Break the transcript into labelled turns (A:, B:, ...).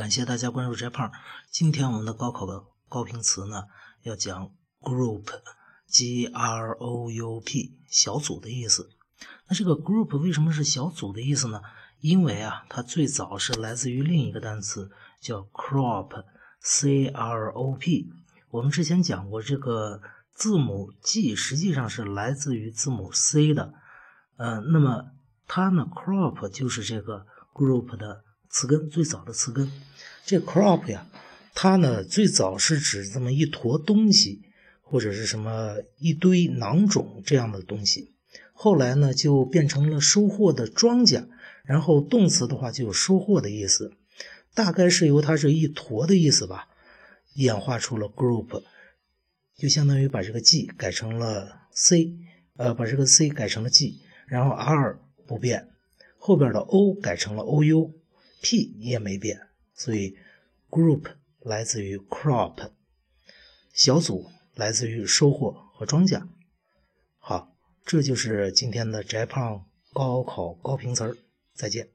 A: 感谢大家关注翟胖。今天我们的高考的高频词呢，要讲 group，g r o u p，小组的意思。那这个 group 为什么是小组的意思呢？因为啊，它最早是来自于另一个单词叫 crop，c r o p。我们之前讲过，这个字母 G 实际上是来自于字母 C 的。呃，那么它呢，crop 就是这个 group 的。词根最早的词根，这 crop 呀，它呢最早是指这么一坨东西，或者是什么一堆囊肿这样的东西。后来呢就变成了收获的庄稼，然后动词的话就有收获的意思。大概是由它是一坨的意思吧，演化出了 group，就相当于把这个 G 改成了 C，呃，把这个 C 改成了 G，然后 R 不变，后边的 O 改成了 OU。P 也没变，所以 group 来自于 crop，小组来自于收获和庄稼。好，这就是今天的翟胖高考高频词儿，再见。